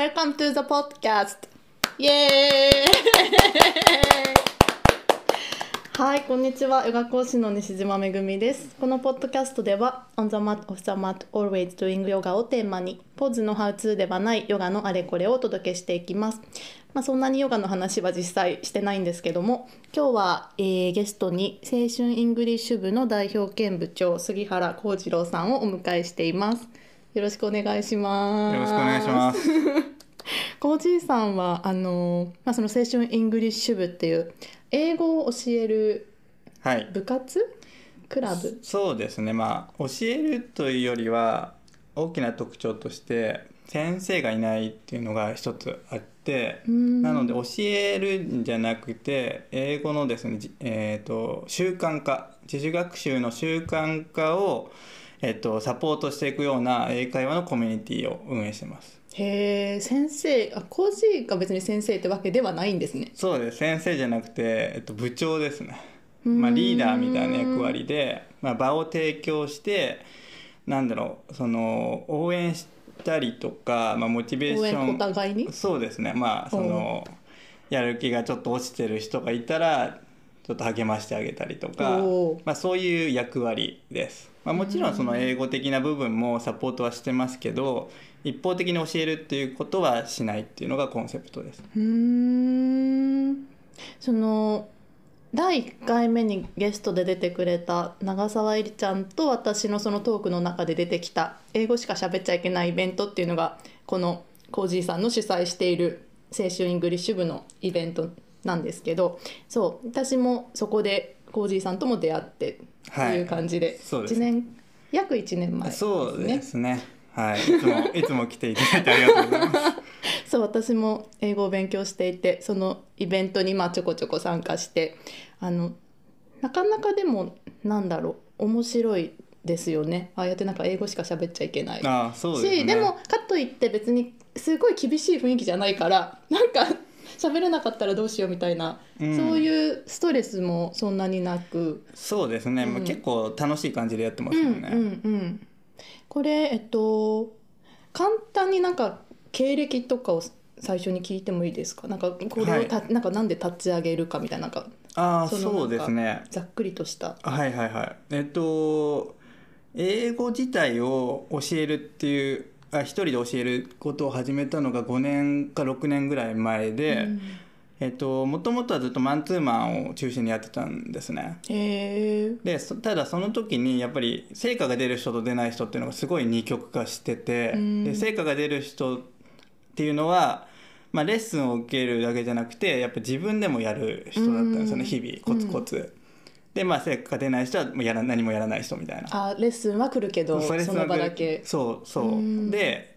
Welcome to the podcast! イエーイはい、こんにちは。ヨガ講師の西島めぐみです。このポッドキャストでは、On the mat, off the mat, always doing yoga をテーマに、ポーズのハウツーではないヨガのあれこれをお届けしていきます。まあ、そんなにヨガの話は実際してないんですけども、今日は、えーゲストに青春イングリッシュ部の代表兼部長、杉原幸次郎さんをお迎えしています。よろしくお願いします。よろしくお願いします。コージーさんはあの、まあ、その青春イングリッシュ部っていう英語を教えるはい。部活？クラブ？そうですね。まあ教えるというよりは大きな特徴として先生がいないっていうのが一つあって、んなので教えるんじゃなくて英語のですね、じえっ、と習慣化、自主学習の習慣化をえっ、とサポートしていくような英会話のコミュニティを運営してます。へえ先生あコージーが別に先生ってわけではないんですね。そうです。先生じゃなくて、えっと、部長ですね、まあ、リーダーみたいな役割で、まあ、場を提供してなんだろうその応援したりとか、まあ、モチベーシ応援おョン互いに？そうですね。まあそのやる気がちょっと落ちてる人がいたらちょっと励ましてあげたりとかまあ、そういう役割です、まあ、もちろんその英語的な部分もサポートはしてますけど一方的に教えるっていうことはしないっていうのがコンセプトです。うん。その第1回目にゲストで出てくれた長澤えりちゃんと私のそのトークの中で出てきた英語しか喋っちゃいけないイベントっていうのがこのコージーさんの主催している青春イングリッシュ部のイベントなんですけどそう。私もそこでコージーさんとも出会って。っていう感じで,、そうです1年約1年前ですねそうですね。はい。いつも、いつも来ていただいてありがとうございます。そう私も英語を勉強していてそのイベントにまあちょこちょこ参加してあのなかなかでもなんだろう面白いですよねああやってなんか英語しか喋っちゃいけないああ、そうですね。しでもかといって別にすごい厳しい雰囲気じゃないからなんか喋れなかったらどうしようみたいな、うんそういうストレスもそんなになく、そうですね。まあ結構楽しい感じでやってますうんよね。うんうんこれえっと簡単になんか経歴とかを最初に聞いてもいいですか？なんかこれをた、なんかなんで立ち上げるかみたいななんかああ、そのそうですね。ざっくりとしたはいはいはい。えっと、英語自体を教えるっていう、あ一人で教えることを始めたのが5年か6年ぐらい前で、うん。えっと、もともとはずっとマンツーマンを中心にやってたんですね。でそただその時にやっぱり成果が出る人と出ない人っていうのがすごい二極化してて、うん。で成果が出る人っていうのは、まあ、レッスンを受けるだけじゃなくてやっぱ自分でもやる人だったんですよね、うん。日々コツコツ、でまあ成果が出ない人はもうやら何もやらない人みたいな。あレッスンは来るけどその場だけ。そうそう、うん。で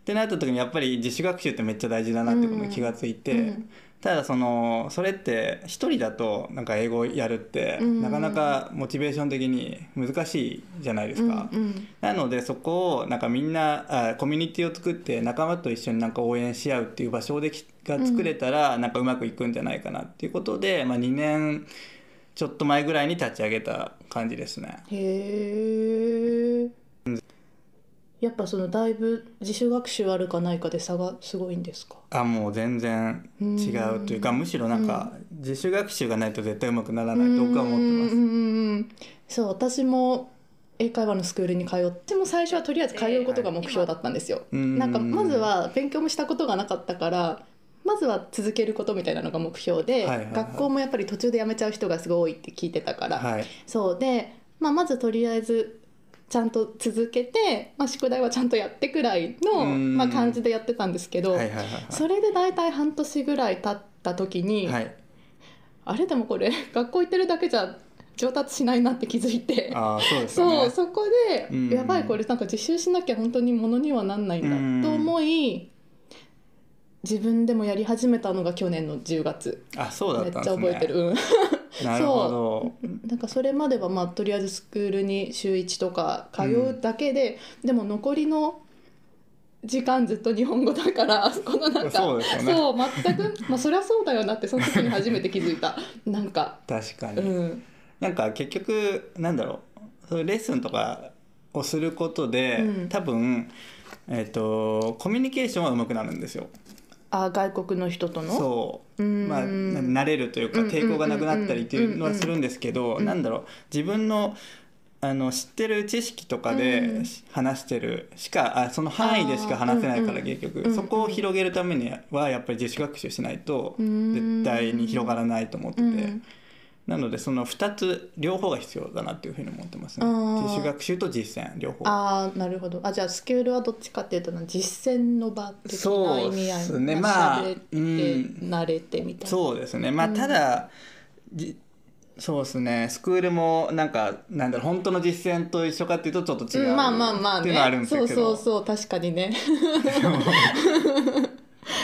ってなった時にやっぱり自主学習ってめっちゃ大事だなってことに気がついて、うん。ただそのそれって一人だとなんか英語やるって、うん。なかなかモチベーション的に難しいじゃないですか、うんうん。なのでそこをなんかみんなあコミュニティを作って仲間と一緒になんか応援し合うっていう場所できが作れたらなんかうまくいくんじゃないかなっていうことで、まあ、2年ちょっと前ぐらいに立ち上げた感じですね。へえやっぱそのだいぶ自主学習あるかないかで差がすごいんですか？あもう全然違うというかむしろなんか自主学習がないと絶対うまくならないと僕は思ってます。そう私も英会話のスクールに通っても最初はとりあえず通うことが目標だったんですよ、うんなんかまずは勉強もしたことがなかったからまずは続けることみたいなのが目標で、はいはいはい。学校もやっぱり途中で辞めちゃう人がすごい多いって聞いてたから、はい。そうで、まあ、まずとりあえずちゃんと続けて、まあ、宿題はちゃんとやってくらいの、うん。まあ、感じでやってたんですけど、はいはいはいそれで大体半年ぐらい経った時に、はい、はい、あれ？でもこれ 学校行ってるだけじゃ上達しないなって気づいて。ああそうですよね。そうそこで、うん。やばいこれなんか自習しなきゃ本当にものにはなんないんだと思い、自分でもやり始めたのが去年の10月。あそうだめっちゃったんですね。覚えてる、うん。なるほど。なんかそれまではまあとりあえずスクールに週1とか通うだけで、でも残りの時間ずっと日本語だから このなんかそうね。そう全くまあそりゃそうだよなってその時に初めて気づいた。なんか。確かに、うん。なんか結局なんだろう。そうレッスンとかをすることで、うん。多分えっとコミュニケーションは上手くなるんですよあ外国の人との？そう。まあ、な慣れるというか抵抗がなくなったりっていうのはするんですけど、うんなんだろう。自分のあの知ってる知識とかうでん。話してるしかあその範囲でしか話せないから結局、そこを広げるためにはやっぱり自主学習しないとうん。絶対に広がらないと思ってて、うんなのでその2つ両方が必要だなっていうふうに思ってますね。自主学習と実践両方。ああなるほど。あじゃあスクールはどっちかっていうとな実践の場的なそう意味合いですねまあ喋ってうん慣れてみたいな、そうですね。まあうん。ただ、じそうですね。スクールもなんかなんだろう本当の実践と一緒かっていうとちょっと違う、うんまあまあまあっていうのはあるんねですけど。そうそうそう確かにね。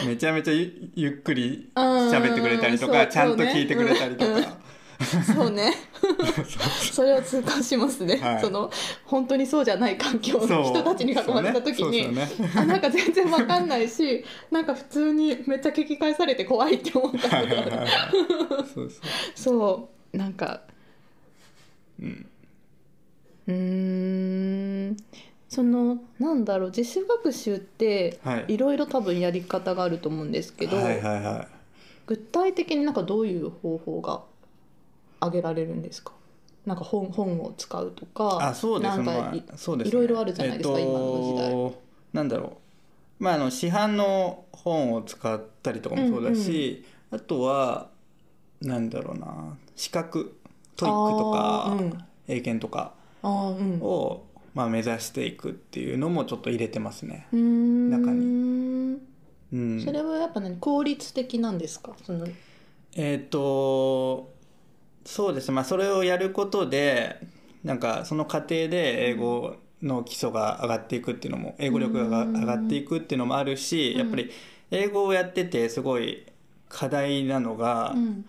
めちゃめちゃゆゆっくりうん喋ってくれたりとそうかちゃんとそうね聞いてくれたりとうん。か、そうね。それを痛感しますね、はい。その本当にそうじゃない環境の人たちに囲まれた時に、ねね。あなんか全然わかんないしなんか普通にめっちゃ聞き返されて怖いって思ったことそうなんかうん。うーん。そのなんだろう自主学習ってはい。いろいろ多分やり方があると思うんですけど、具体的になんかどういう方法が挙げられるんですか？なんか本本を使うとかあそうです。ねなんかまあそうですね。いろいろあるじゃないですか今の時代。なんだろう。まああの市販の本を使ったりとかもそうだし、あとはなんだろうな。資格 TOEIC とか、うん。英検とかあーうん。を、まあ、目指していくっていうのもちょっと入れてますね。うーん。中うん、それはやっぱ何？効率的なんですか？そのえっ、とそうですね。まあそれをやることでなんかその過程で英語の基礎が上がっていくっていうのも英語力がうん上がっていくっていうのもあるし、うん。やっぱり英語をやっててすごい課題なのが、うん。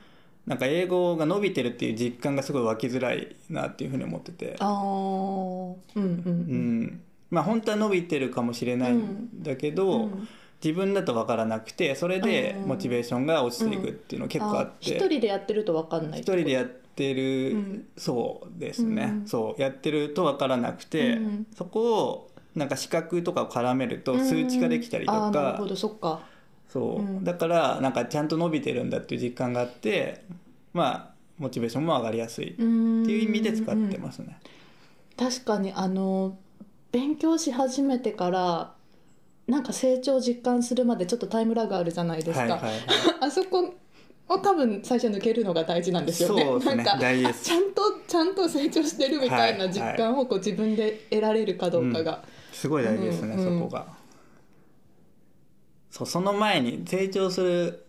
なんか英語が伸びてるっていう実感がすごい湧きづらいなっていうふうに思ってて。ああうんうん。うん。まあ本当は伸びてるかもしれないんだけど、うん自分だと分からなくてそれでうんモチベーションが落ちていくっていうの結構あって、一人でやってると分かんない一人でやってる、うん。そうですね、うんそうやってると分からなくて、うんそこをなんか視覚とかを絡めると数値化できたりとか。なるほ、どそっか。そう、うん。だからなんかちゃんと伸びてるんだっていう実感があってまあモチベーションも上がりやすいってっていう意味で使ってますね。確かにあの勉強し始めてからなんか成長を実感するまでちょっとタイムラグあるじゃないですか、はいはいはい。あそこを多分最初抜けるのが大事なんですよね。ね。なんかちゃんとちゃんと成長してるみたいなはい実感をこう自分で得られるかどうかが、すごい大事ですね、うんそこが。そうその前に成長する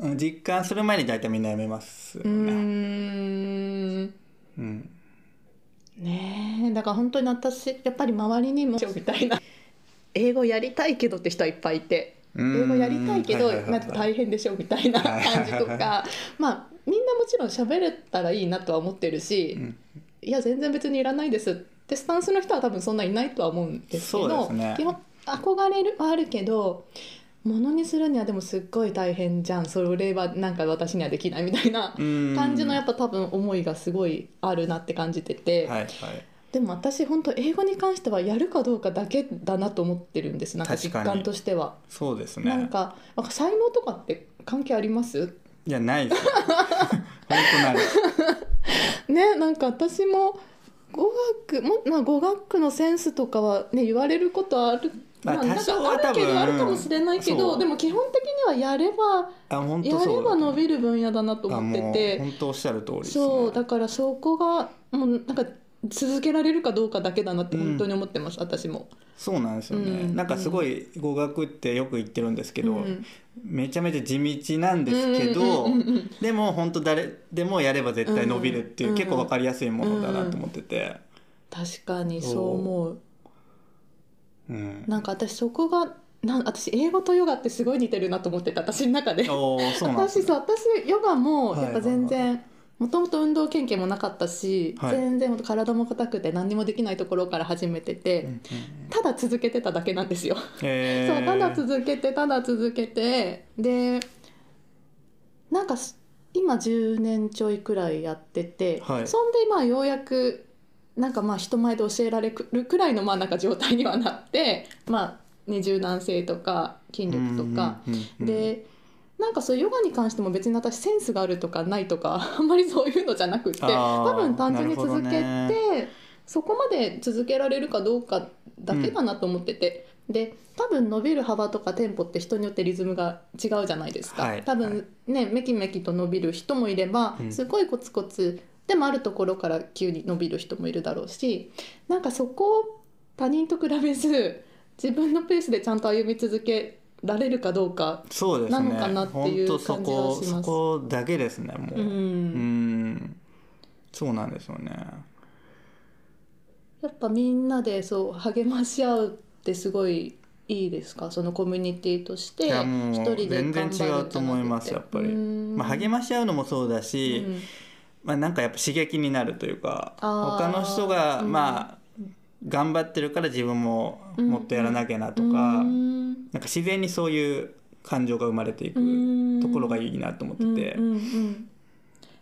うん実感する前に大体みんなやめますよね。ん。うん。ねえ。だから本当に私やっぱり周りにも みたいな英語やりたいけどって人はいっぱいいてうん。英語やりたいけどなんか大変でしょみたいな感じとかまあみんなもちろん喋れたらいいなとは思ってるし、うん。いや全然別にいらないですってスタンスの人は多分そんないないとは思うんですけど憧れるはあるけどものにするにはでもすっごい大変じゃん。それはなんか私にはできないみたいなうん。感じのやっぱ多分思いがすごいあるなって感じてて、はいはいでも私本当英語に関してはやるかどうかだけだなと思ってるんですなんか実感としては。そうですね。なんか才能とかって関係あります？いやないですよ。本当ない。ねなんか私も語学も、まあ、語学のセンスとかはね言われることある。まあなんかあるけどあるかもしれないけどでも基本的にはやればやれば伸びる分野だなと思ってて。本当おっしゃる通りですね。そうだからそこがもうなんか続けられるかどうかだけだなって本当に思ってます、私も。そうなんですよね、うん。なんかすごい語学ってよく言ってるんですけど、うん。めちゃめちゃ地道なんですけど、うんうんうんうんでも本当誰でもやれば絶対伸びるっていう、うん結構わかりやすいものだなと思ってて、確かにそう思う。うん、なんか私そこがなん私英語とヨガってすごい似てるなと思ってて私の中で。そうなんですね。私そう私ヨガもやっぱ全はいはい然もともと運動経験もなかったし、はい。全然体も硬くて何にもできないところから始めてて、うんうんただ続けてただけなんですよ。へー。そうただ続けてただ続けてでなんかす今10年ちょいくらいやってて、はい。そんでまあようやくなんかまあ人前で教えられるくらいのまあなんか状態にはなってまあね、柔軟性とか筋力とか、でなんかそういうヨガに関しても別に私センスがあるとかないとか あんまりそういうのじゃなくって多分単純に続けなて、るほどそこまで続けられるかどうかだけかなと思ってて、で多分伸びる幅とかテンポって人によってリズムが違うじゃないですか、はい多分ねメキメキと伸びる人もいれば、うん。すごいコツコツでもあるところから急に伸びる人もいるだろうしなんかそこを他人と比べず自分のペースでちゃんと歩み続けられるかどうかそうですね。なのかなっていう感じはこします。そこだけですねもう。ううん。んそうなんですよね。やっぱみんなでそう励まし合うってすごいいいですか？そのコミュニティとして一人で全然違うと思いますやっぱり、うん。まあ、励まし合うのもそうだし、うん。まあ、なんかやっぱ刺激になるというか他の人がうん。まあ頑張ってるから自分ももっとやらなきゃなとか、うん。なんか自然にそういう感情が生まれていくうん。ところがいいなと思ってて、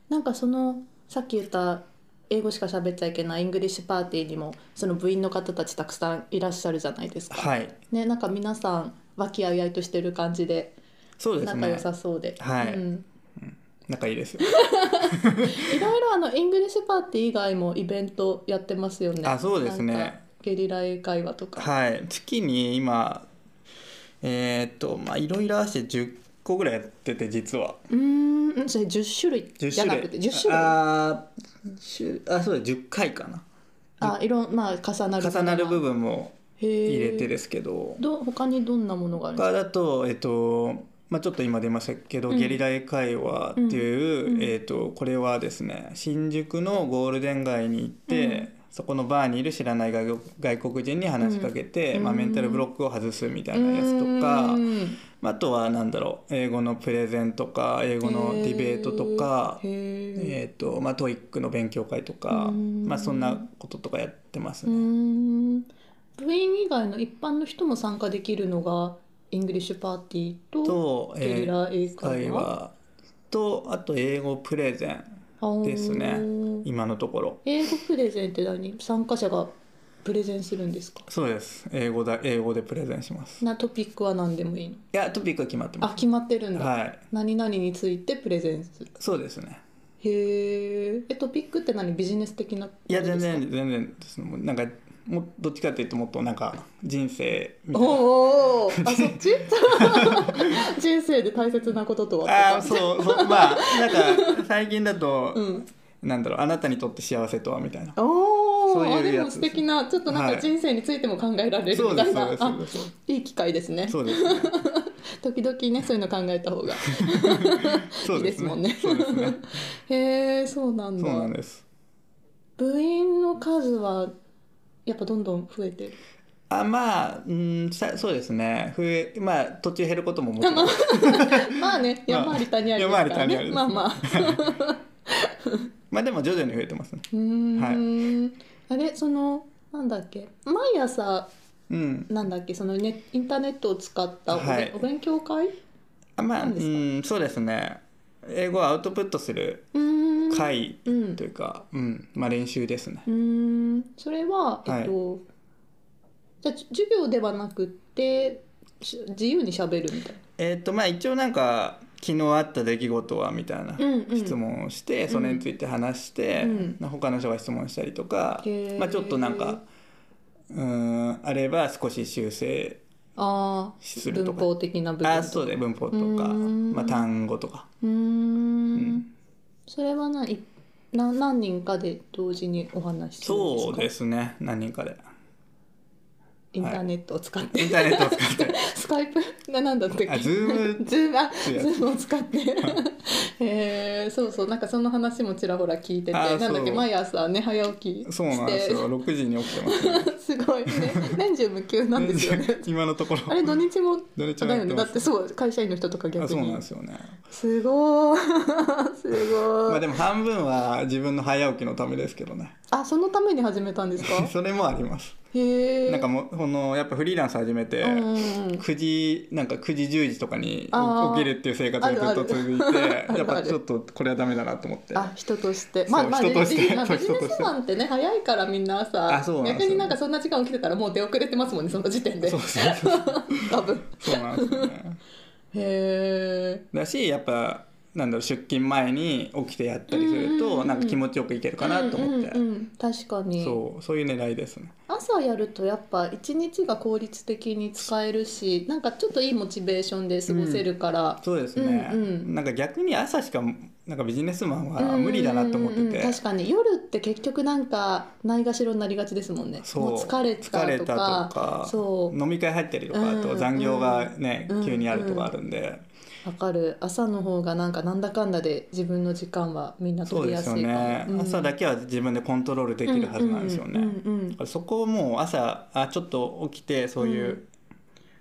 なんかそのさっき言った英語しか喋っちゃいけないイングリッシュパーティーにもその部員の方たちたくさんいらっしゃるじゃないですか。はい。ね、なんか皆さん和気あいあいとしてる感じでそうですね。仲良さそうで、はい。うん仲いいですよ。いろいろあのイングリッシュパーティー以外もイベントやってますよね。あそうですね。ゲリラ英会話とか。はい。月に今えーっとまあいろいろ合わせて10個ぐらいやってて実は。うーん、それ10種類。10じゃなくて10種類。あー10あそうだ10回かな。あ、いろんまあ重なる重なる部分分も入入れてですけど。ど他にどんなものがあるんですか？他だとえっとまあ、ちょっと今出ましたけど、うん。ゲリラ英会話っていう、えっとこれはですね新宿のゴールデン街に行って、うん。そこのバーにいる知らない外国外国人に話しかけて、うん。まあ、メンタルブロックを外すみたいなやつとか、あ、あとはなんだろう英語のプレゼンとか英語のディベートとかえーとまあ、 TOEIC の勉強会とか、うん。まあ、そんなこととかやってますうね。ん。部員以外の一般の人も参加できるのがイングリッシュパーティーとと、ゲリラ英英会話とあと英語プレゼンですね。今のところ。英語プレゼンって何？参加者がプレゼンするんですか？そうです。英語だ英語でプレゼンします。いなトピックは何でもいいの？やトピックは決まってます。あ決まってるんだ、はい。何々についてプレゼンする。そうですね。へー。えトピックって何？ビジネス的ないや全然然全然です。なんかもうどっちかっていうともっとなんか人生みたいな。おーおー。あ そっち？人生で大切なこととはあそうそう。まあなんか最近だと、じうん。なんだろうあなたにとって幸せとはみたいな。おそういうでも素敵なちょっとなんはい。か人生についても考えられるみたいな、うですそあいい機会ですね。そうですね。時々ねそういうの考えた方がいいですすもんね。ね。へえそうなんそうだなんです。部員の数はやっぱどんどん増えてる。あまあうんさそうですね。増えまあ途中減ることももちろん。まあね。山あり谷ありですから山あり谷あまあまあ。まあでも徐々に増えてますね。うーん、あれそのなんだっけ？毎朝うん。なんだっけ？そのネインターネットを使ったお,、はい。お勉強会？あまあうんそうですね。英語をアウトプットするうーん会うん。というか、うん。まあ、練習ですね。うーん。それはえっと、じゃあ授業ではなくってし自由にしゃべるみたいえっ、とまあ一応なんか昨日あった出来事はみたいなうんうん。質問をして、それについて話して、うん。他の人が質問したりとか、まあ、ちょっとなんかうんあれば少し修正するとか。文法的な部分あそうで文法とか、うん。まあ、単語とか、うーん。うんそれは何な何人かで同時にお話しするんですか？そうですね。何人かで。インターネットを使って、インターネットを使って。Skype？ななんだったっけ？あ Zoom Zoom あ Zoom を使って。へえそうそうなんかその話もちらほら聞いててあなんだっけ毎朝ね早起きしてそうなんですよ。6時に起きてますね。すごいね。年中無休なんですよね。今のところ。あれ土日も？土日もだよね。だってそう会社員の人とかあそうなん逆にですよね。すごい すごい、まあでも半分は自分の早起きのためですけどね。あそのために始めたんですか？それもあります。へえなんかもうこのやっぱフリーランス始めて、うんうんうん。9時なんか9時10時とかに起きるっていう生活がずっと続いてやっぱちょっとこれはダメだなと思って。あ人として。まあまあ人としてビジネスマンってね早いからみんなさあそうな逆になんかそんな時間起きてたらもう出遅れてますもんねその時点で。そうそうそう。多分。そうなんですよね。へえだしやっぱなんだろう出勤前に起きてやったりするとうんうんうんうん。なんか気持ちよくいけるかなと思って、うんうんうん。確かに。そうそういう狙いですね。朝やるとやっぱ一日が効率的に使えるしなんかちょっといいモチベーションで過ごせるから、そうですね、うんうん。なんか逆に朝しかなんかビジネスマンは無理だなと思ってて、うんうんうん確かに夜って結局なんかないがしろになりがちですもんね。そう。もう疲れたとか。疲れたとか。そう。飲み会入ったりとかあうんうん。と残業がね、うん急にあるとかあるんで、わかる。朝の方がなんかなんだかんだで自分の時間はみんな取りそうですよね、うん。朝だけは自分でコントロールできるはずなんですよね、うんうんうんうん。そこをもう朝あちょっと起きてそういう、うん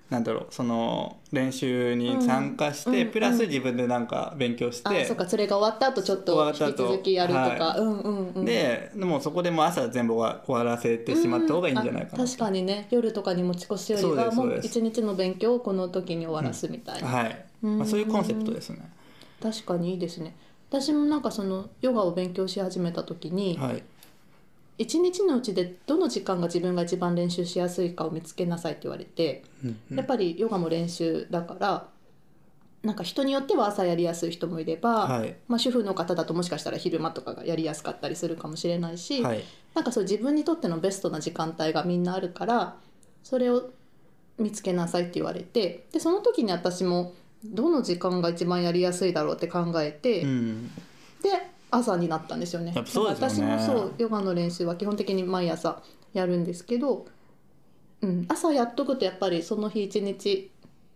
なんだろうその練習に参加して、うんプラス自分でなんか勉強して、あそうかそれが終わった後ちょっと引き続きやるとか、はい。うんうんうん。ででもそこでもう朝全部終わ終わらせてしまった方がいいんじゃないかな、確かにね。夜とかに持ち越しよりはもそう一日の勉強をこの時に終わらすみたいな、はい、うん。まあ、そういうコンセプトですね、確かにいいですね。私もなんかそのヨガを勉強し始めた時に、はい一日のうちでどの時間が自分が一番練習しやすいかを見つけなさいって言われて、うんうん。やっぱりヨガも練習だからなんか人によっては朝やりやすい人もいれば、はい。まあ、主婦の方だともしかしたら昼間とかがやりやすかったりするかもしれないし、はい。なんかそう自分にとってのベストな時間帯がみんなあるからそれを見つけなさいって言われてでその時に私もどの時間が一番やりやすいだろうって考えて、うん。で朝になったんですよね。そね。私もそうヨガの練習は基本的に毎朝やるんですけど、うん、朝やっとくとやっぱりその日一日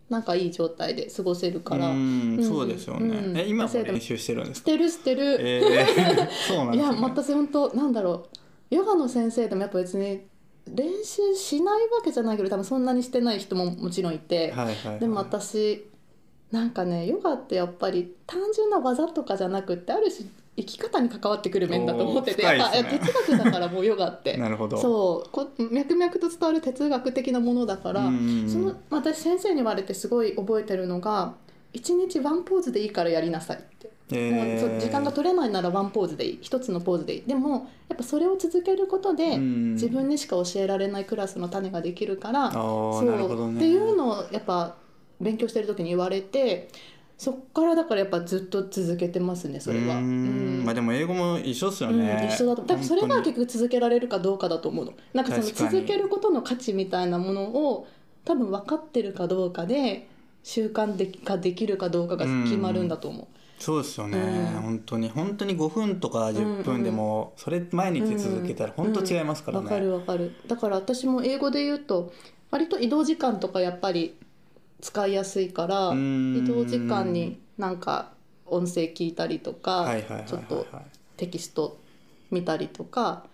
なんかいい状態で過ごせるから。うんうん。そうですよね、うん。え今も練習してるんですか？してるしてる、えー、そうなんいや私本当なんだろう。ヨガの先生でもやっぱ別に練習しないわけじゃないけど多分そんなにしてない人ももちろんいて、はいはいはい、でも私なんかねヨガってやっぱり単純な技とかじゃなくってある種生き方に関わってくる面だと思ってて、おーやっぱ哲学だからもうヨガって。なるほど。そうこ脈々と伝わる哲学的なものだから、その私先生に言われてすごい覚えてるのが一日ワンポーズでいいからやりなさいって。えもう時間が取れないならワンポーズでいい。一つのポーズでいい。でもやっぱそれを続けることで、うん自分にしか教えられないクラスの種ができるからそう。ね。っていうのをやっぱ勉強してる時に言われてそっからだからやっぱずっと続けてますねそれは。うん。ん。まあでも英語も一緒っすようんね、一緒だとだからそれが結局続けられるかどうかだと思うの。なんかその続けることの価値みたいなものを多分分かってるかどうかで習慣でができるかどうかが決まるんだと思う。そうですよね、うん。本当に本当に5分とか10分でもそれ毎日続けたら本当違いますからわ、かるね、わかる。だから私も英語で言うと割と移動時間とかやっぱり使いやすいからうん。移動時間になんか音声聞いたりとか、ちょっとテキスト見たりとか、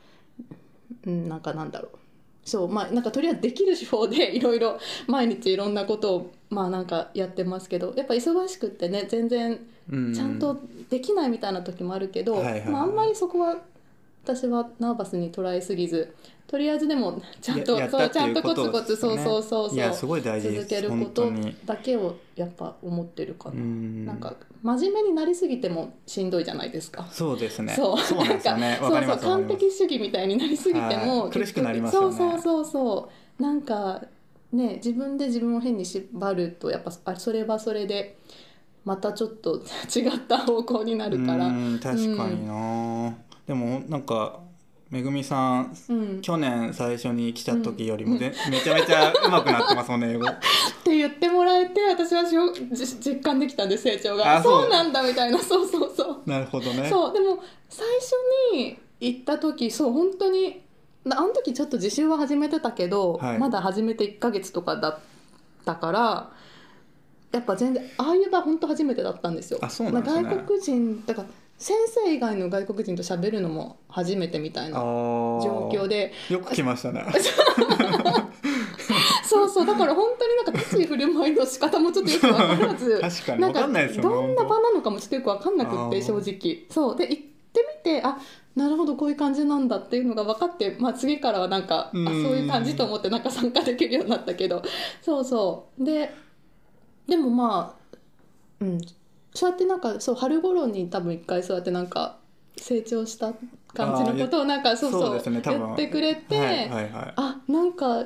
うん、なんかなんだろう。そうまあなんかとりあえずできる手法で いろいろ毎日いろんなことをまあなんかやってますけどやっぱ忙しくってね全然うん。ちゃんとできないみたいな時もあるけど、まあ、あんまりそこは私はナーバスに捉えすぎずとりあえずでもちゃんとそうちゃんとコツコツそうそうそうそうすごい大事続けるこ本とだけをやっぱ思ってるかな、うん。なんか真面目になりすぎてもしんどいじゃないですか。そうですね。そう。なんですよね。わかりそうそう完璧主義みたいになりすぎてもはい。苦しくなりますよね。そうそうそう。そうなんかね自分で自分を変に縛るとやっぱあそれはそれでまたちょっと違った方向になるから。うん確かにな、でもなんかめぐみさんうん、っ去年最初に来た時よりもで、めちゃめちゃ上手くなってますもんね英語。て言ってもらえて私はしょじ実感できたんで成長が。あそう。なんだみたいな。そうそうそう。なるほどね。そうでも最初に行った時そう本当になあの時ちょっと自習は始めてたけど、はい。まだ始めて1ヶ月とかだったからやっぱ全然ああいう場本当初めてだったんですよ。あそうなんですね。外国人だから先生以外の外国人と喋るのも初めてみたいな状況で。でよく来ましたね。そうそう。だから本当になんか立ち振る舞いの仕方もちょっとよく分からず。確かになんかんないですどんな場なのかもちょっとよく分かんなくって正直。そう。で行ってみてあなるほどこういう感じなんだっていうのが分かって、まあ、次からはなんかあそううんいう感じと思ってなんか参加できるようになったけど。そうそう。ででもまあうんそうやってなんかそう春頃に多分一回そうやってなんか成長した感じのことをなんかそうそうですねってくれて、はいはいはい。あなんか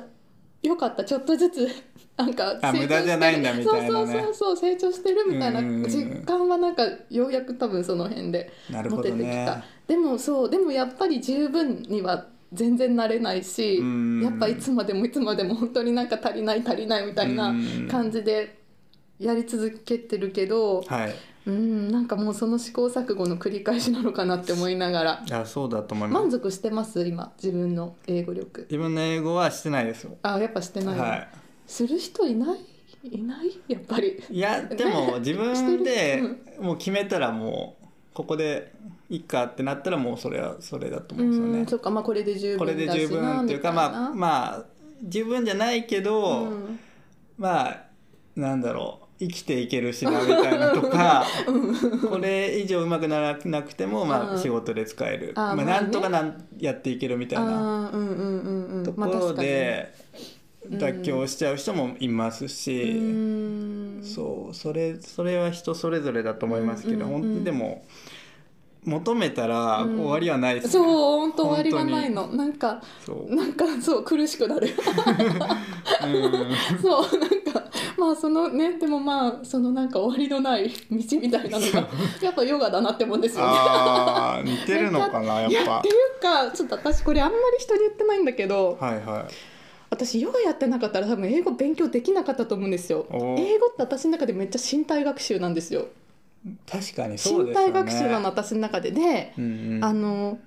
よかった。ちょっとずつなんかあ無駄じゃないんだみたいなね。そうそうそうそう成長してるみたいなうん実感はなんかようやく多分その辺で持ててきた、ねでもそうでもやっぱり十分には全然なれないしうんやっぱいつまでもいつまでも本当になんか足りない足りないみたいなうん感じでやり続けてるけどはい。うんなんかもうその試行錯誤の繰り返しなのかなって思いながら。いやそうだと思います。満足してます？今自分の英語力。自分の英語はしてないですよ。あやっぱしてない、はする人いない？いない？やっぱり。いいやでも 自分でもう決めたらもうここでいいかってなったらもうそれはそれだと思うんですよね。うんそっか。まあこれで十これ分だしで十分なっていうかまあまあ十分じゃないけど、うん。まあなんだろう生きていけるしなみたいなとかこれ以上うまくならなくても、まあ、うん。仕事で使える、まあなんとかなんやっていけるみたいなところで妥協しちゃう人もいますうし、そうそれそれは人それぞれだと思いますけど、本当にでも求めたらうん。終わりはないですそうね、本当終わりがないの。なんかそう、なんかそう苦しくなる。うん。そうなんかまあそのねでもまあそのなんか終わりのない道みたいなのがやっぱヨガだなって思うんですよね。あー似てるのかなやっぱ。っていうかちょっと私これあんまり人に言ってないんだけどはいはい。私ヨガやってなかったら多分英語勉強できなかったと思うんですよ。お英語って私の中でめっちゃ身体学習なんですよ確かにそうですよね身体学習なの私の中でで、うんうん。あの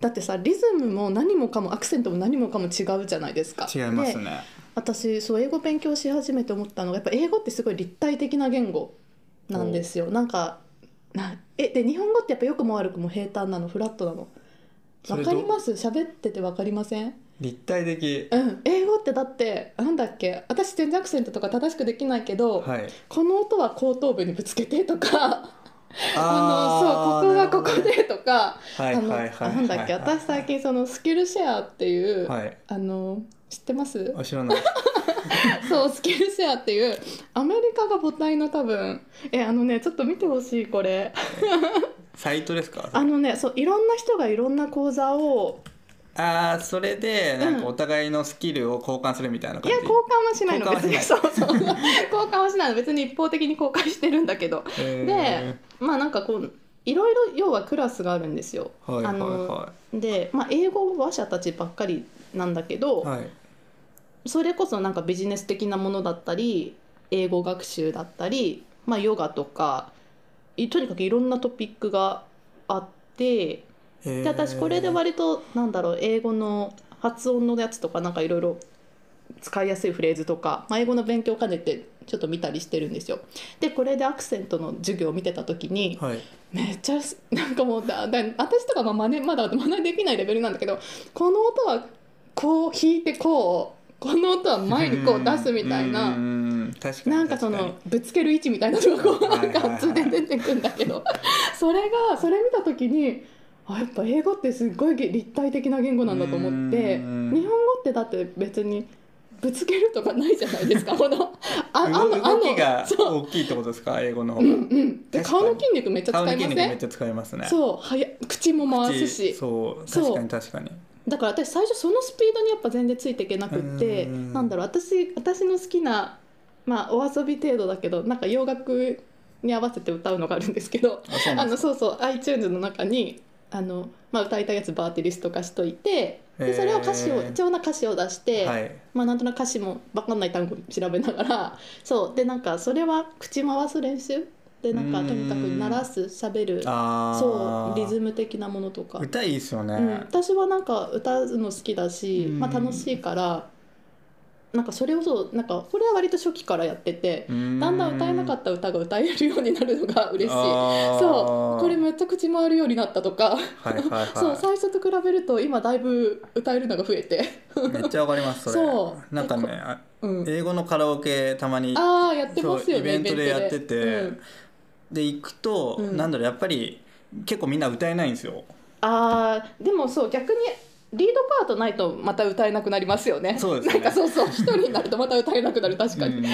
だってさリズムも何もかもアクセントも何もかも違うじゃないですか。違いますでね私そう英語勉強し始めて思ったのがやっぱ英語ってすごい立体的な言語なんですよ。なんかなえで日本語ってやっぱ良くも悪くも平坦なのフラットなの。それどわかります？喋っててわかりません？立体的。うん。英語ってだってなんだっけ？私全然アクセントとか正しくできないけど、はい。この音は後頭部にぶつけてとか。ああのそうここはここでとか。なんだっけ？私最近そのスキルシェアっていう、はい。あの知ってます？あ知らない。そうスキルシェアっていうアメリカが母体の多分えあのねちょっと見てほしいこれ。サイトですか？あのねそういろんな人がいろんな講座をああそれでなんかうん。お互いのスキルを交換するみたいない感じ。や交換はしないの。別にそうそう。交換はしないの。別に一方的に公開してるんだけど。でまあなんかこういろいろ要はクラスがあるんですよ。はいはいはで、まあ、英語話者たちばっかりなんだけど、いはい。それこそなんかビジネス的なものだったり英語学習だったり、まあ、ヨガとかいとにかくいろんなトピックがあってでで私これで割となんだろう英語の発音のやつとかなんかいろいろ使いやすいフレーズとか、まあ、英語の勉強を兼ねてちょっと見たりしてるんですよ。でこれでアクセントの授業を見てた時にはいめっちゃす なんかもうだだ私とかまあ真似まだ真似できないレベルなんだけどこの音はこう弾いてこうこの音は前にこう出すみたいな。なんかそ確のぶつける位置みたいなのがこうなんか図で出てくんだけどそれがそれ見た時にあやっぱ英語ってすごい立体的な言語なんだと思って日うん。本語ってだって別にぶつけるとかないじゃないですか このああ動の動きが大きいってことですか英語の方。がうんうん。で顔の筋肉めっちゃ使いません？筋肉めっちゃ使いますね。そう。はや口も回すし。そう。確かに確かに。だから私最初そのスピードにやっぱ全然ついていけなくってうん。なんだろう私私の好きなまあお遊び程度だけどなんか洋楽に合わせて歌うのがあるんですけどあのそうそう iTunes の中にあの、まあ、歌いたいやつバーってリスト化しといてでそれを歌詞をへー一応な歌詞を出して、はい。まあ、なんとなく歌詞も分かんない単語調べながら そう。でなんかそれは口回す練習？でなんかうん。とにかく鳴らす喋るそうリズム的なものとか。歌いいっすよね、うん、私はなんか歌うの好きだし、うん。まあ、楽しいからなんかそれをそうなんかこれは割と初期からやっててだんだん歌えなかっった歌が歌えるようになるのが嬉しい。そそうこれめっちゃ口回るようになったとか、はいはいはい。そう最初と比べると今だいぶ歌えるのが増えて、めっちゃわかりますそう。なんかねあうん、英語のカラオケたまにああやってますよねイベントでやってて、うん。で行くと、うん。なんだろうやっぱり結構みんな歌えないんですよ。あーでもそう逆にリードパートないとまた歌えなくなりますよね。そうですね。なんかそうそう。一人になるとまた歌えなくなる。確かに。うん。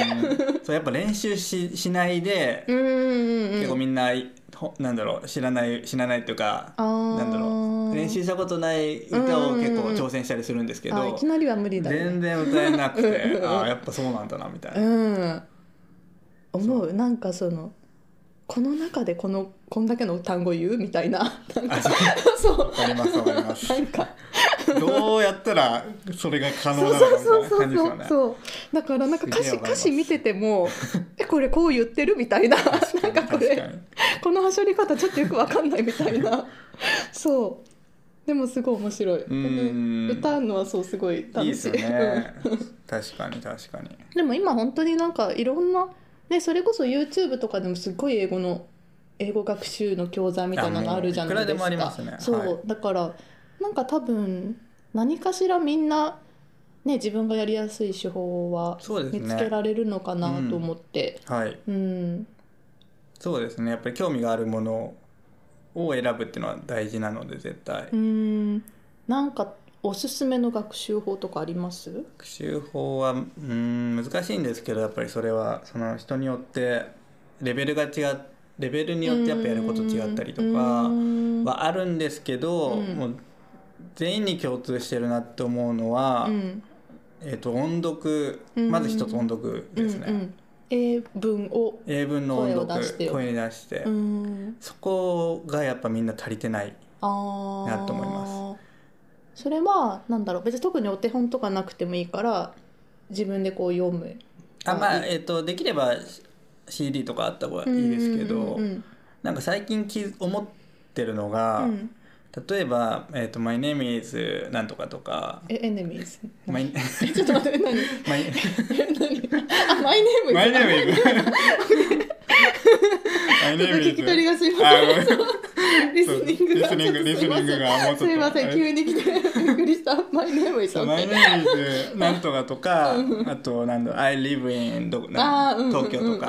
そうやっぱ練習ししないで、結構みんなほなんだろう知らない知らないっていうかなんだろう。練習したことない歌を結構挑戦したりするんですけど、あいきなりは無理だよ全ね然歌えなくて ああやっぱそうなんだなみたいな、うん。思う。なんかそのこの中でこのこんだけの単語言う？みたいな。なんか そう。わかりますわかります。なんか どうやったらそれが可能なのかそうみたそそういうな感じですよね。そうだからなんか歌詞歌詞見てても えこれこう言ってるみたいな。なんかこれこのはしょり方ちょっとよくわかんないみたいな。そう。でもすごい面白い。ん。歌うのはそうすごい楽しい。いいですよね。確かに確かに。でも今本当になんかいろんな、ね、それこそ YouTube とかでもすっごい英語の英語学習の教材みたいなのあるじゃないですか。いくらでもありますね。そう、はい。だからなんか多分何かしらみんな、ね、自分がやりやすい手法は見つけられるのかなと思って。はい。うん。そうですね。やっぱり興味があるものを選ぶっていうのは大事なので絶対、うん。なんかおすすめの学習法とかあります？学習法はうん難しいんですけどやっぱりそれはその人によってレベルが違うレベルによってやっぱやること違ったりとかうん。はあるんですけど、うん。もう全員に共通してるなって思うのは、うん。えー、と音読。うん。まず一つ音読ですね、うんうん英文を。英文の音声を出してよ。読声に出して、うん。そこがやっぱみんな足りてないなと思いまそれはなんだろう。別に特にお手本とかなくてもいいから自分でこう読む。あまあ、えー、とできれば CD とかあった方がいいですけど、うんうんなんか最近き思ってるのが、うん例えば「えー、と My name is なんとか」とか。えエネミーズ「My, えちょっと待って何？My, 何？あマイネーム my name is ち My ょっと name 聞 is き取りがすいません。リスニングがリスニングリスニングがもうちょっと。すいません。急に来てびっくりした。マイネームイズそう My name is なんとかとかあとなんだ I live in どうん東京とか。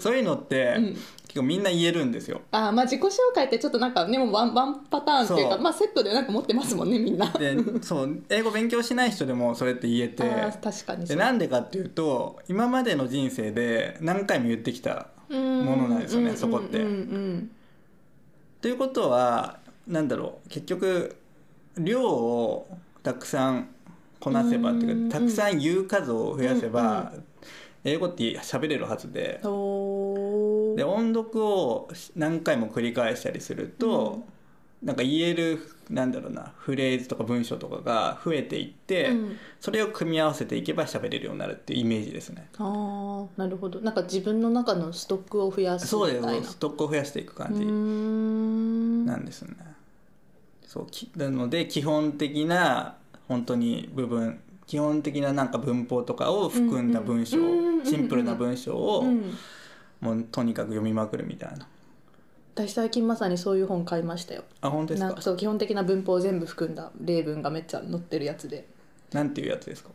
そういうのって、ん結構みんな言えるんですよ。あーまあ自己紹介ってちょっとなんかでもワンワンパターンっていうかまあセットでなんか持ってますもんねみんな。でそう英語勉強しない人でもそれって言えて。確かにでなんでかっていうと今までの人生で何回も言ってきたもものなんですよねそこって。ということはなんだろう結局量をたくさんこなせばっていうかたくさん言う数を増やせば英語って喋れるはずでで音読を何回も繰り返したりすると、なんか言えるなんだろうなフレーズとか文章とかが増えていって、うん。それを組み合わせていけば喋れるようになるっていうイメージですね。ああなるほど。なんか自分の中のストックを増やすそうみたいな。です。ストックを増やしていく感じ。なんですね。そうきなので基本的な本当に部分基本的ななんか文法とかを含んだ文章、うんうん。シンプルな文章を、うんもうとにかく読みまくるみたいな。私最近まさにそういう本買いましたよ。あ本当ですか？なんかそう基本的な文法を全部含んだ例文がめっちゃ載ってるやつで。なんていうやつですか？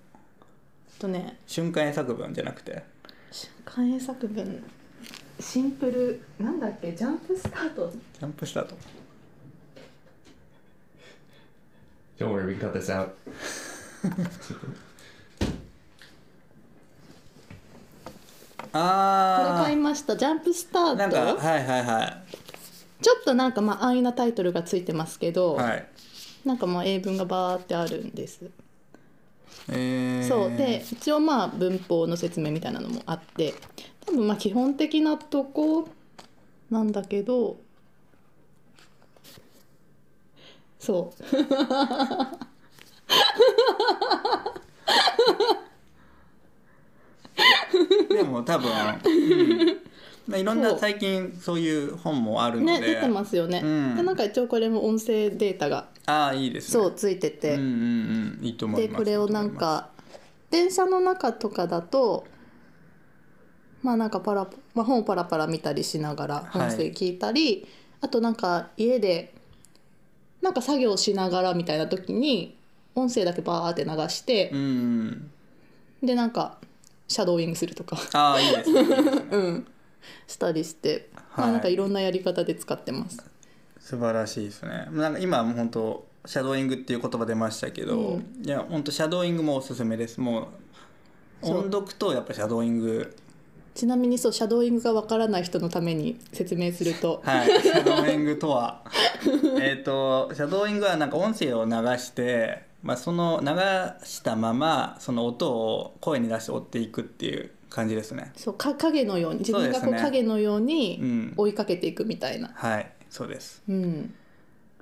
あとね。瞬間英作文じゃなくて。簡易作文。シンプルなんだっけ？ジャンプスタート？ジャンプスタート。Don't worry, we can cut this out. これあ買いました。ジャンプスタあなんかートはいはい。はちょっとなんかまあ安易なタイトルがついてますけど、いはい。なんかまあ英文がバーってあるんです。えー、そう。で一応まあ文法の説明みたいなのもあって多分まあ基本的なとこなんだけどそう。で も多分、うん。まあ、いろんな最近そういう本もあるので、ね出てますよね、うん。でなんか一応これも音声データがああいいですね。そうついてて、うんうんうん。いいと思いでます。これをなんか電車の中とかだとまあなんかパラ、まあ、本をパラパラ見たりしながらはい。音声聞いたり、あとなんか家でなんか作業しながらみたいな時に音声だけバーって流してう、んうん。でなんかシャドーイングするとか、ああいいですね うん、したりして、まあ、はい。なんかいろんなやり方で使ってます。素晴らしいですね。なんか今はもう本当シャドーイングっていう言葉出ましたけど、うん。いや本当シャドーイングもおすすめです。もう。音読とやっぱシャドーイング。ちなみにそうシャドーイングがわからない人のために説明すると、はい。シャドーイングとは。えっとシャドーイングはなんか音声を流して、まあ、その流したままその音を声に出して追っていくっていう感じですね。そうか影のように自分がこう影のよううにん追いかけていくみたいな、はいそうです。うん、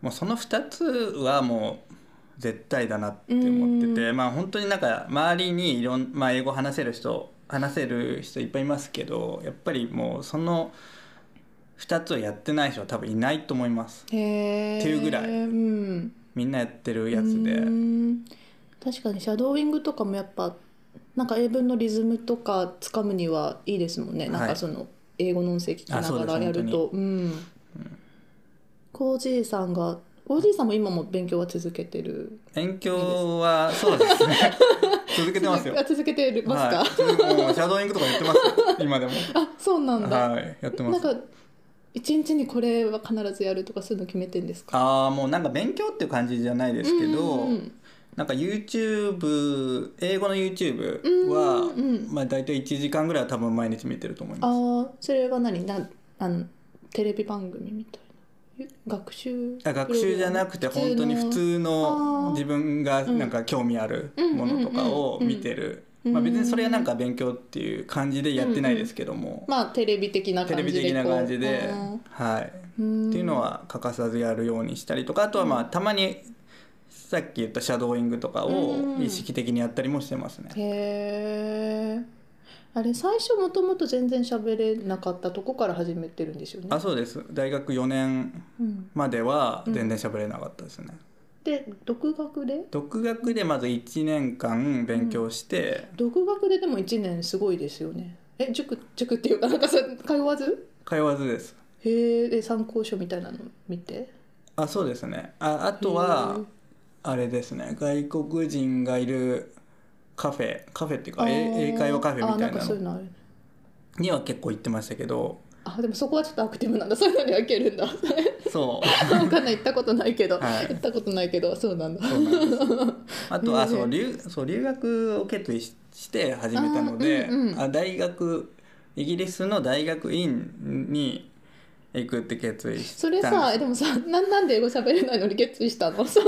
もうその2つはもう絶対だなって思っててまあ本当になんか周りにいろん、まあ、英語話せる人話せる人いっぱいいますけどやっぱりもうその2つをやってない人は多分いないと思います。へえっていうぐらい。うん、みんなやってるやつで。うん。確かにシャドーイングとかもやっぱなんか英文のリズムとかつかむにはいいですもんね、なんはいかその英語の音声聞きながらやると。うん。コージーさんがコージーさんも今も勉強は続けてる？勉強はそうですね。続けてますよ。あ続けてますか、はい、もうシャドーイングとか言ってますよ。今でも。あそうなんだ、はいやってます。なんか一日にこれは必ずやるとかそういうの決めてんですか？ああもうなんか勉強っていう感じじゃないですけど、うんうんなんか YouTube 英語の YouTube は、うんうんまあ、大体1時間ぐらいは多分毎日見てると思います。ああそれは何？なあのテレビ番組みたいな？え学習？あ学習じゃなくて本当に普通の自分がなんか興味あるものとかを見てる、うんまあ、別にそれはなんか勉強っていう感じでやってないですけども、まあテレビ的なテ感じでレビ的な感じでこ、はい、ううん。っていうのは欠かさずやるようにしたりとかあとはまあたまにさっき言ったシャドーイングとかを意識的にやったりもしてますね。へえあれ最初もともと全然喋れなかったとこから始めてるんですよね。あそうです。大学4年うん、までは全然喋れなかったですね、で独学で？独学でまず1年間勉強して、独学ででも1年すごいですよね。え塾塾っていうかなんかさ通わず？通わずです。へえで参考書みたいなの見て？あそうですね。ああとはあれですね。外国人がいるカフェ。カフェっていうかえ英会話カフェみたいなの。には結構行ってましたけどあでもそこはちょっとアクティブなんだ。そういうのにはいけるんだ。そう。分かんない。行ったことないけど、はい。行ったことないけど。そうなんだ。そうなんです。あとはへえそう留そう留学を決意しして始めたのであうんうんあ大学イギリスの大学院に行くって決意それさえでもさなんなんで英語喋れないのに決意したの？そう。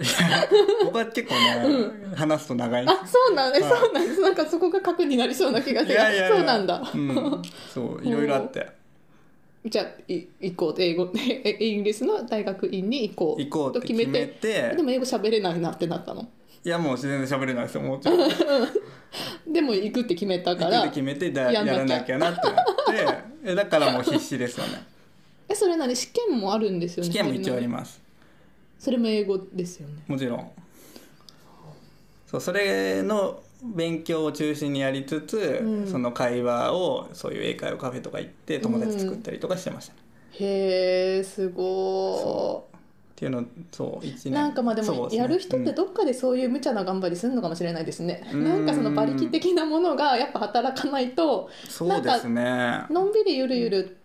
僕は結構ね、話すと長い。あそうなんです、はい。そうなんです。なんかそこが核になりそうな気がする。すいやいやいや。そうなんだ、うん、そういろいろあってじゃあい行こう。英語えイギリスの大学院に行こう。行こうってと決めて。て。でも英語喋れないなってなったの？いやもう全然喋れないですよもうちょっとでも行くって決めたか行くらって決めてだやらなきゃなってなって。えだからもう必死ですよね。えそれ何試験もあるんですよね試験も一応ありすます。それも英語ですよね。もちろん。そうそれの勉強を中心にやりつつ、うん。その会話をそういう英会話カフェとか行って友達作ったりとかしてました、ねへえすごっていうのそう1い年。なんかまあでもやる人ってうんどっかでそういう無茶な頑張りするのかもしれないですね、うん。なんかその馬力的なものがやっぱ働かないとそうですね。のんびりゆるゆる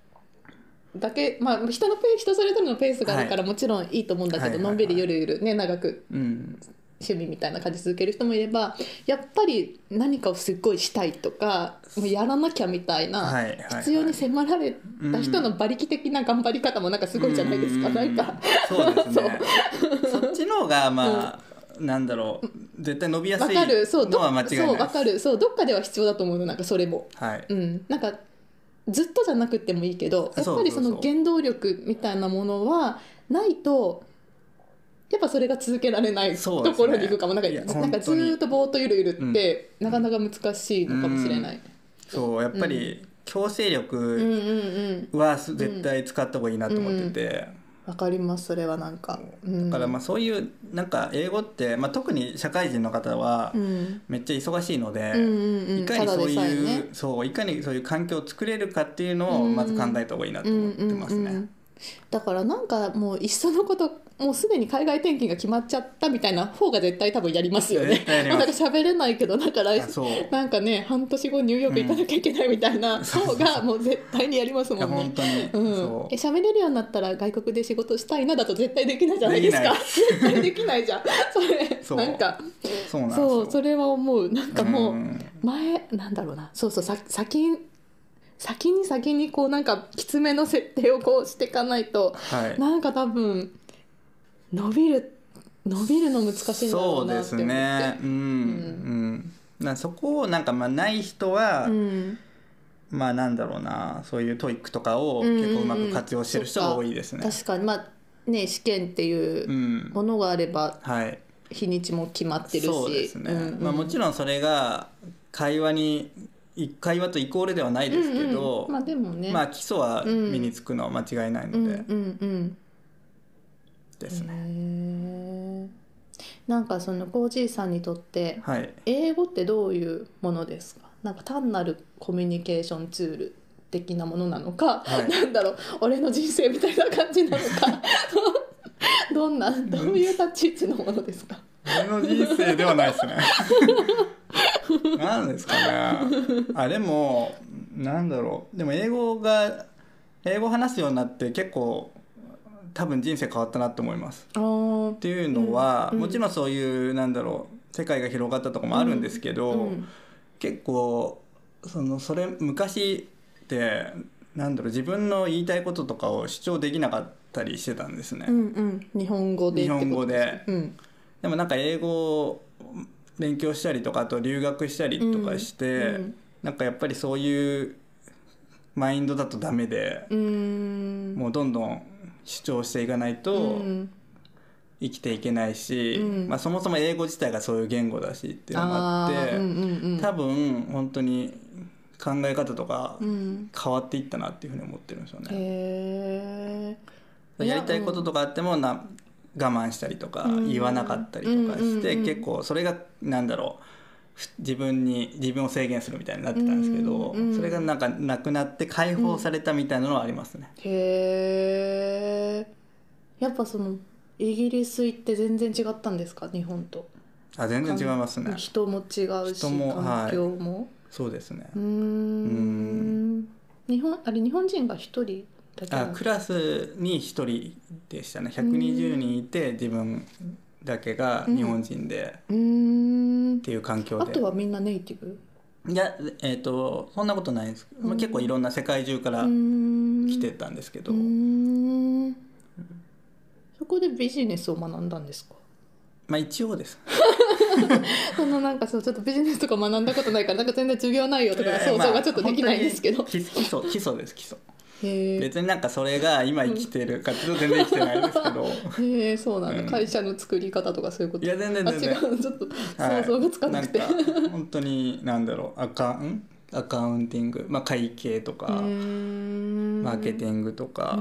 だけまあ人のペー人それぞれのペースがあるからもちろんいいと思うんだけど、はい。のんびりゆるゆるね長く。うん趣味みたいな感じで続ける人もいればやっぱり何かをすっごいしたいとかもうやらなきゃみたいな、必要に迫られた人の馬力的な頑張り方もなんかすごいじゃないですか、うん。なんか。そうですね。そっちの方がまあ、なんだろう絶対伸びやすわいかる。そうどのは間違いないそうわかる。そうどっかでは必要だと思うのなんかそれも。はい、うん。なんかずっとじゃなくてもいいけどやっぱりその原動力みたいなものはないとやっぱそれが続けられないところに行くかも、なんかなんかずっとぼーっとゆるゆるって、なかなか難しいのかもしれない。そうやっぱり強制うんうん力うん。はす絶対使った方がいいなと思ってて、わかりますそれはなんか。う。んだからまあそういうなんか英語って、まあ、特に社会人の方はうん。めっちゃ忙しいので、うんうんうん。いかにそういう、ね。そういかにそういう環境を作れるかっていうのをまず考えた方がいいなと思ってますね。うんうんうん。だからなんかもういっそのこともうすでに海外転勤が決まっちゃったみたいな方が絶対多分やりますよね。ます。なんか喋れないけどな。んか来なんかね半年後ニューヨーク行かなきゃいけないみたいな方がもう絶対にやりますもんね。うん。そ、え喋れるようになったら外国で仕事したいなだと絶対できないじゃないですか。で 絶対できないじゃん。それなんか。うそうそれは思う。なんかもう、うん。前なんだろうな。そうそうさ先先に先にこうなんかきつめの設定をこうしていかないと。はい。なんか多分伸びる伸びるの難しいんだろそううですなって思って。ね。うん、うん。なそこをなんかまあない人は、うん。まあなんだろうなそういう TOEIC とかをうんうんうん結構うまく活用してる人が多いですね。確かに。まあね試験っていううん。ものがあればはい。日にちも決まってるし。そうですね、うんうん。まあ、もちろんそれが会話にい会話とイコールではないですけど、うんうん。まあでもね。まあ基礎は身につくのは間違いないので。うんうんうんですね。なんかそのコージーさんにとってはい英語ってどういうものですか？なんか単なるコミュニケーションツール的なものなのか、はいなんだろう俺の人生みたいな感じなのか どんなどういう立ち位置のものですか？俺の人生ではないですね。なんですかね。あでもなんだろうでも英語が英語話すようになって結構多分人生変わったなって思います。っていうのは、うんもちろんそういうなんだろう世界が広がったとこもあるんですけど、うん結構そのそれ昔ってなんだろう自分の言いたいこととかを主張できなかったりしてたんですね。うんうん。日本語で日本語で。うん。でもなんか英語を勉強したりとかあと留学したりとかして、うんなんかやっぱりそういうマインドだとダメで、もうどんどん主張していかないとうん生きていけないし、うん。まあ、そもそも英語自体がそういう言語だしっていうのもあってうんうんうん。多分本当に考え方とかうん。変わっていったなっていうふうに思ってるんですよね。やりたいこととかあってもな我慢したりとかうん。言わなかったりとかして、うん結構それがなんだろうふ自分に自分を制限するみたいになってたんですけど、うんそれがなんかなくなって解放されたみたいなのはありますね。へえやっぱそのイギリス行って全然違ったんですか？日本と。あ全然違いますね。人も違うし人も環境も、そうですね。うー。ん。日本あれ日本人が一人あクラスに1人でしたね。120人いて自分だけが日本人でうーん。っていう環境あで、とはみんなネイティブ？いやえっ、とそんなことないんです、まあ、結構いろんな世界中から来てたんですけど、そこでビジネスを学んだんですか？まあ一応です。そのなんかそうちょっとビジネスとか学んだことないからなんか全然授業内容とかが想像がちょっとできないんですけど、基礎基礎です基礎別になんかそれが今生きてるかっていうと全然生きてないですけど。へえそうなんだ、うん。会社の作り方とかそういうこと？いや全然全然。あ違う。ちょっとはい。想像がつかなくて、なんか本当になんだろうアカンアカウンティング、まあ、会計とか、マーケティングとか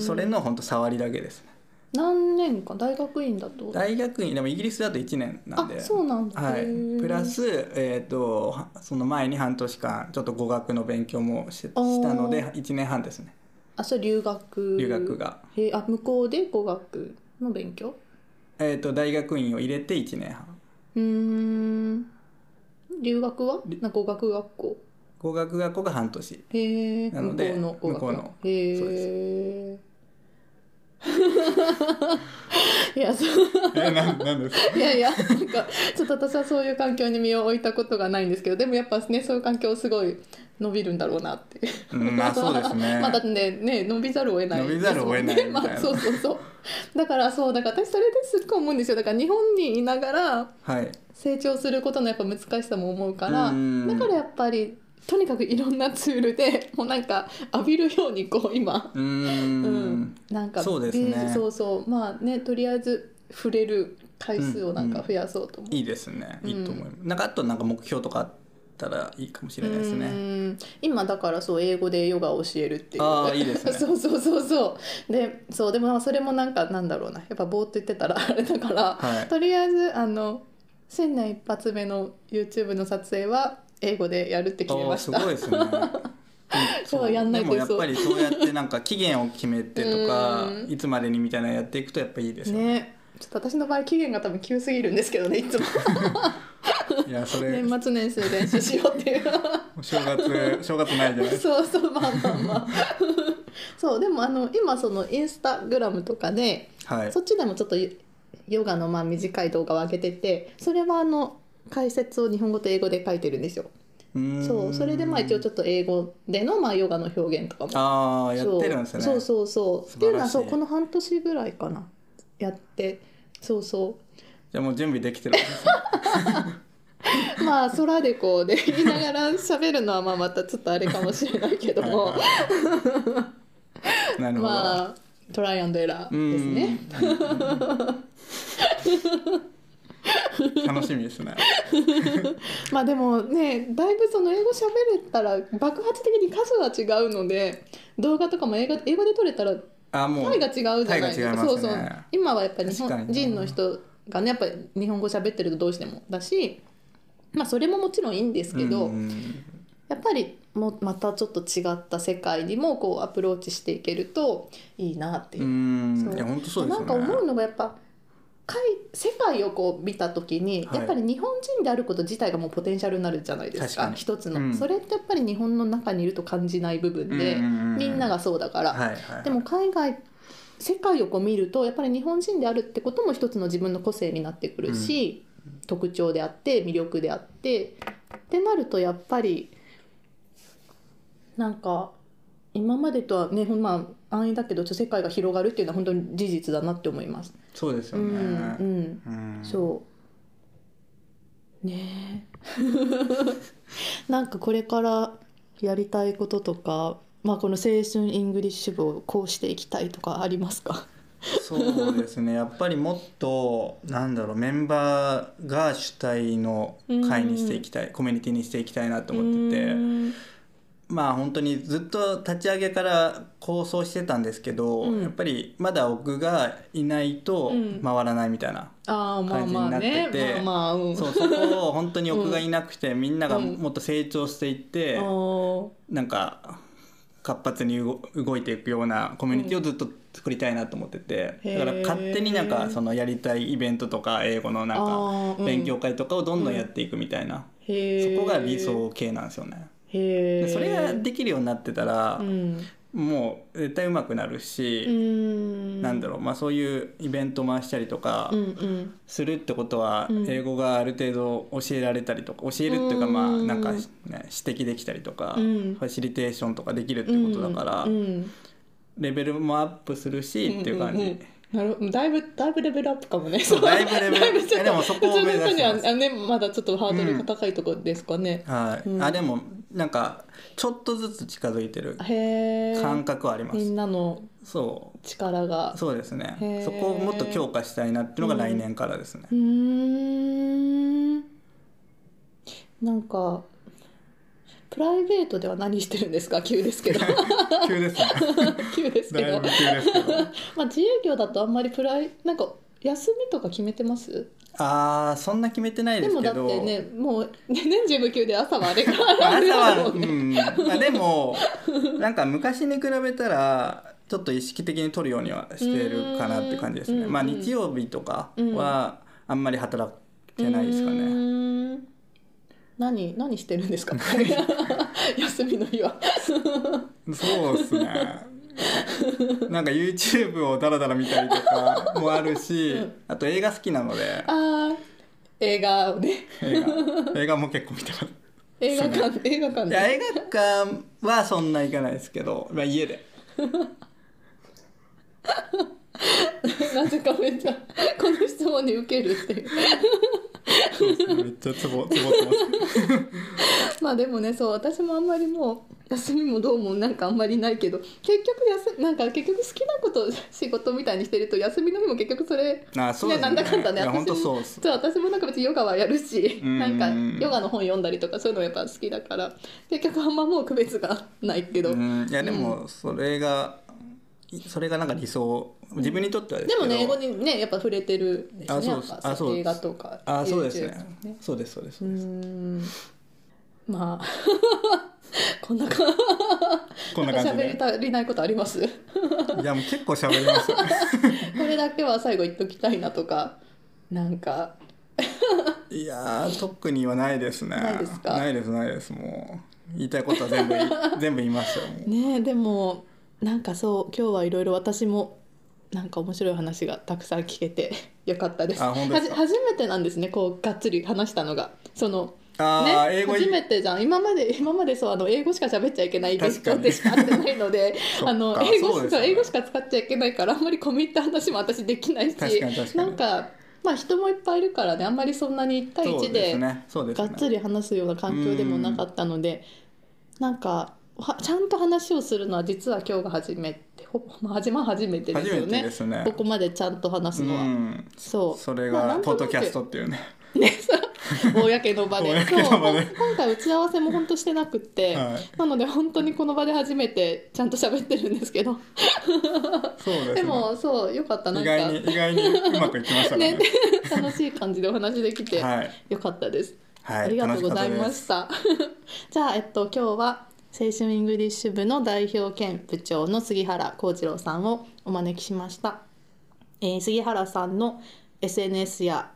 それの本当触りだけですね何年か大学院だと？大学院でもイギリスだと1年なんで。あそうなんだ。はい。プラス、えー、とはその前に半年間ちょっと語学の勉強もししたので1年半ですね。あそれ留学。留学が、へえあ向こうで語学の勉強？えー、と大学院を入れて1年半。うーん。留学は？な語学学校？語学学校が半年。へえなので向こうのへそうえいやそう。えなんなんですか？いやいやなんかちょっと私はそういう環境に身を置いたことがないんですけどでもやっぱねそういう環境すごい伸びるんだろうなって。うんまあ そうですね。まあだってねね伸びざるを得ない伸びざるを得ないまあ、そうそうそう。だからそうだから私それですっごい思うんですよ。だから日本にいながらはい。成長することのやっぱ難しさも思うからうん。だからやっぱりとにかくいろんなツールでもうなんか浴びるようにこう今うーん。うん、なんかそうですね。そうそう。まあねとりあえず触れる回数をなんか増やそうと思う、いいですね。いいと思います、なんかあとなんか目標とかあったらいいかもしれないですうねん。今だからそう英語でヨガを教えるっていう。あーいいですね。そうそうそうそう。でそうでもまあそれもなんかなんだろうな。やっぱぼーっと言ってたら。あ れだから、はい。とりあえずあの新年一発目の YouTube の撮影は英語でやるって決めました。すごいですね。うん日はやんないとでもやっぱりそうやってなんか期限を決めてとかうん。いつまでにみたいなのやっていくとやっぱいいですよ。ね。ねちょっと私の場合期限が多分急すぎるんですけどねいつも。いやそれ。年末年始で練習しようっていう。お正月正月ないじゃないそうそうまあまあまあ。そうでもあの今そのインスタグラムとかで、はい。そっちでもちょっとヨガのまあ短い動画を上げててそれはあの解説を日本語と英語で書いてるんですよ。そうそれでまあ一応ちょっと英語でのまあヨガの表現とかもああやってるんですね。そうそうそう。そうっていうのはそうこの半年ぐらいかなやって。そうそじゃあもう準備できてるんですね。う まあ空でこうで言いながら喋るのはまあまたちょっとあれかもしれないけども。なるほど、まあトライアンドエラうーですね。ん楽しみですね。まあでもねだいぶその英語喋れたら爆発的に数は違うので動画とかも英語英語で撮れたらあもうタイが違うじゃないですか。ね。そうそう。今はやっぱり日本人の人がねやっぱり日本語喋ってるとどうしてもだしまあそれももちろんいいんですけど、うんやっぱりもうまたちょっと違った世界にもこうアプローチしていけるといいなっていう。う。そうん。いや本当そうですよね。なんか思うのがやっぱ海世界をこう見た時に、はい。やっぱり日本人であること自体がもうポテンシャルになるじゃないですか一つの、うん。それってやっぱり日本の中にいると感じない部分で、うんうんうんみんながそうだから、はいはいでも海外世界をこう見るとやっぱり日本人であるってことも一つの自分の個性になってくるし、特徴であって魅力であってってなるとやっぱりなんか今までとはねほんまあ安易だけど世界が広がるっていうのは本当に事実だなって思います。そうですようんね、うん。うん。そう。ねえ。なんかこれからやりたいこととか、まあ、この青春イングリッシュ部をこうしていきたいとかありますか？そうですね。やっぱりもっとなんだろうメンバーが主体の会にしていきたいコミュニティにしていきたいなと思ってて。うんまあ本当にずっと立ち上げから構想してたんですけど、うん。やっぱりまだ僕がいないとうん。回らないみたいな、感じになっててそうそこを本当に僕がいなくて、みんながもっと成長していって、あー。なんか活発に動動いていくようなコミュニティをずっと作りたいなと思ってて、へー。だから勝手になんかそのやりたいイベントとか英語のなんあか勉強会とかをどんどんやっていくみたいな、そこが理想形なんですよね。でそれができるようになってたら、うん。もう絶対上手くなるし、うん。なんだろうまあそういうイベント回したりとかするってことは、うん。英語がある程度教えられたりとか教えるっていうかまあうん。なんか、ね、指摘できたりとか、うん。ファシリテーションとかできるってことだから、レベルもアップするしっていう感じ、んんんなるだいぶだいぶレベルアップかもね。そうだいぶレベルだいでもそこを目指してますねまだちょっと。ハードルが高いところです。かね、はいうん。あでもなんかちょっとずつ近づいてる感覚はあります、みんなのそう。力が。そうですね。そこをもっと強化したいなっていうのが来年からですね、うー。んなんかプライベートでは何してるんですか？急ですけど。急ですね。急ですけど。まあ自営業だとあんまりプライなんか休みとか決めてます？あーそんな決めてないでですもけど。だってねもう年中無休で朝はあれが朝は、もうん。あ、でもなんか昔に比べたらちょっと意識的に取るようにはしてるかなって感じですね。うん。まあ日曜日とかはあんまり働いてないですかうねーん何何してるんですか？休みの日は。そうですね。なんか YouTube をダラダラ見たりとかもあるし、うん。あと映画好きなので。映画をね。映画。も結構見てます。映画館映画館で。いや映画館はそんな行かないですけど、まあ、家で。なぜかめっちゃこの質問に受けるっていうめっちゃツボツボってます。まあでもねそう私もあんまりもう休みもどうもなんかあんまりないけど結局休なんか結局好きなことを仕事みたいにしてると休みの日も結局それあそうですね。なんだかんだね。私本当そう私もなんか別にヨガはやるしうん。なんかヨガの本読んだりとかそういうのやっぱ好きだから結局あんまもう区別がないけど、うん。いやでもそれが、それがなんか理想。自分にとってはでもね英語にねやっぱ触れてるんですね。あそうです。あそうです。映画とかあそうですね。そうですそうです、うーん。まあ。こんなかこんな感じで喋り足りないことあります？こいやもう結構喋りますよ。ねれだけは最後言っときたいなとかなんか。いやー特にはないですね。ないですか？ないですないです。もう。言いたいことは全部言い 全部言いましたよねえでもなんかそう今日はいろいろ私もなんか面白い話がたくさん聞けて よかったです。はじ初めてなんですねこうがっつり話したのが。そのあね初めてじゃん。今まで今までそうあの英語しか喋っちゃいけないゲストでしか会ってないので あの英語ね英語しか使っちゃいけないからあんまり込み入った話も私できないしなんかまあ人もいっぱいいるからねあんまりそんなに1対1そうでがっつり話すような環境でもなかったのでなんかはちゃんと話をするのは実は今日が初めてほまあ初まあ初めてですよね。ですね。ここまでちゃんと話すのは。うん。そう。それがポッドキャストっていうね。公 の場で。そう。今回打ち合わせも本当してなくって、はい。なので本当にこの場で初めてちゃんと喋ってるんですけど。そうですね。でもそうよかった。なんか。意外に意外にうまくいきましたね。ね。楽しい感じでお話できてはい。よかったです、はい。ありがとうございました。じゃあ、えっと、今日は青春イングリッシュ部の代表兼部長の杉原幸次郎さんをお招きしました、えー杉原さんの SNS や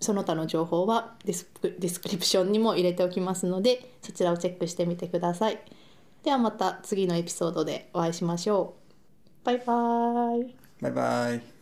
その他の情報はディスクディスクリプションにも入れておきますのでそちらをチェックしてみてください。ではまた次のエピソードでお会いしましょう。バイバーイ。バイバイ。